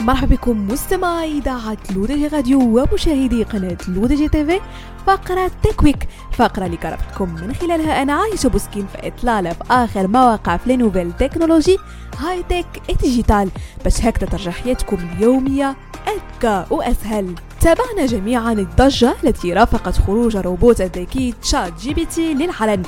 مرحبا بكم مستمعي إذاعة L'ODJ Radio ومشاهدي قناة L'ODJ TV. فقرة Tech Week فقرة اللي كنرافقكم من خلالها أنا عايشة بوسكين في إطلالة في آخر ما وقع في nouvelles technologies high-tech digital باش هكذا ترجع حياتكم اليومية أذكى وأسهل. تابعنا جميعا الضجة التي رافقت خروج روبوت الذكي ChatGPT للعلن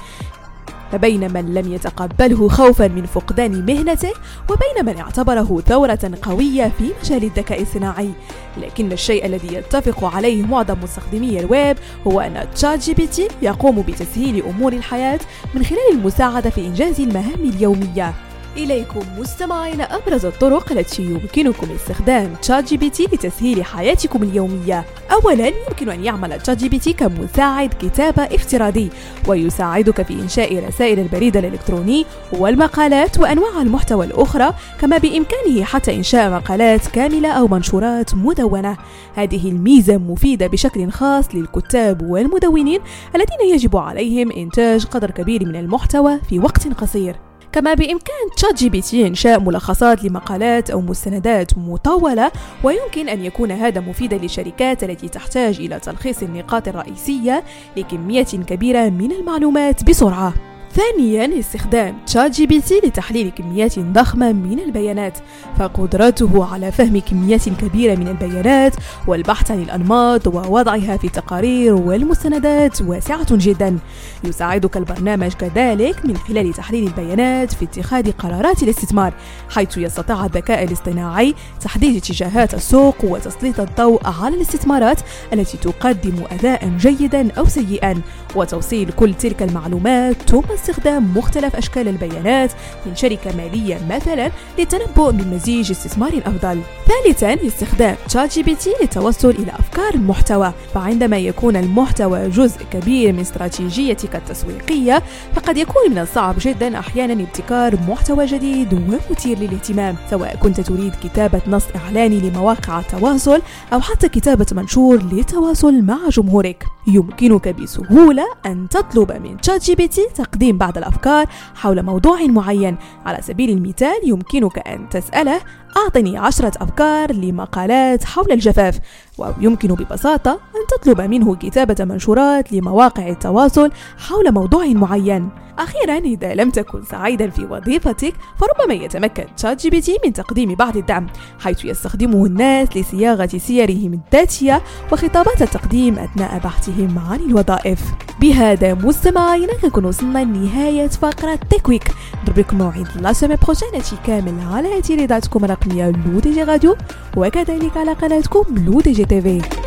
فبين من لم يتقبله خوفا من فقدان مهنته وبين من اعتبره ثورة قوية في مجال الذكاء الصناعي. لكن الشيء الذي يتفق عليه معظم مستخدمي الويب هو أن ChatGPT يقوم بتسهيل أمور الحياة من خلال المساعدة في إنجاز المهام اليومية. إليكم مستمعين أبرز الطرق التي يمكنكم استخدام ChatGPT لتسهيل حياتكم اليومية. أولا يمكن أن يعمل ChatGPT كمساعد كتابة افتراضي ويساعدك في إنشاء رسائل البريد الإلكتروني والمقالات وأنواع المحتوى الأخرى كما بإمكانه حتى إنشاء مقالات كاملة أو منشورات مدونة. هذه الميزة مفيدة بشكل خاص للكتاب والمدونين الذين يجب عليهم إنتاج قدر كبير من المحتوى في وقت قصير. كما بإمكان ChatGPT إنشاء ملخصات لمقالات أو مستندات مطولة ويمكن أن يكون هذا مفيدا للشركات التي تحتاج إلى تلخيص النقاط الرئيسية لكمية كبيرة من المعلومات بسرعة. ثانيا استخدام ChatGPT لتحليل كميات ضخمة من البيانات فقدرته على فهم كميات كبيرة من البيانات والبحث عن الأنماط ووضعها في التقارير والمستندات واسعة جدا. يساعدك البرنامج كذلك من خلال تحليل البيانات في اتخاذ قرارات الاستثمار حيث يستطيع الذكاء الاصطناعي تحديد اتجاهات السوق وتسليط الضوء على الاستثمارات التي تقدم أداء جيدا أو سيئا وتوصيل كل تلك المعلومات ثم استخدام مختلف أشكال البيانات من شركة مالية مثلا للتنبؤ بمزيج استثمار أفضل. ثالثا استخدام ChatGPT للتوصل إلى أفكار المحتوى. فعندما يكون المحتوى جزء كبير من استراتيجيتك التسويقية فقد يكون من الصعب جدا أحيانا ابتكار محتوى جديد ومثير للاهتمام سواء كنت تريد كتابة نص إعلاني لمواقع التواصل أو حتى كتابة منشور للتواصل مع جمهورك. يمكنك بسهولة أن تطلب من ChatGPT تقديم بعض الأفكار حول موضوع معين. على سبيل المثال يمكنك أن تسأله أعطني عشرة أفكار لمقالات حول الجفاف. ويمكن ببساطة أن تطلب منه كتابة منشورات لمواقع التواصل حول موضوع معين. أخيرا إذا لم تكن سعيدا في وظيفتك فربما يتمكن ChatGPT من تقديم بعض الدعم حيث يستخدمه الناس لصياغة سيرهم الذاتية وخطابات التقديم أثناء بحثهم عن الوظائف. بهذا مستمعينا كنكون وصلنا لنهاية فقرة Tech Week نضرب لكم موعد la semaine prochaine كامل على اذاعتكم الرقمية L'ODJ Radio وكذلك على قناتكم L'ODJ TV.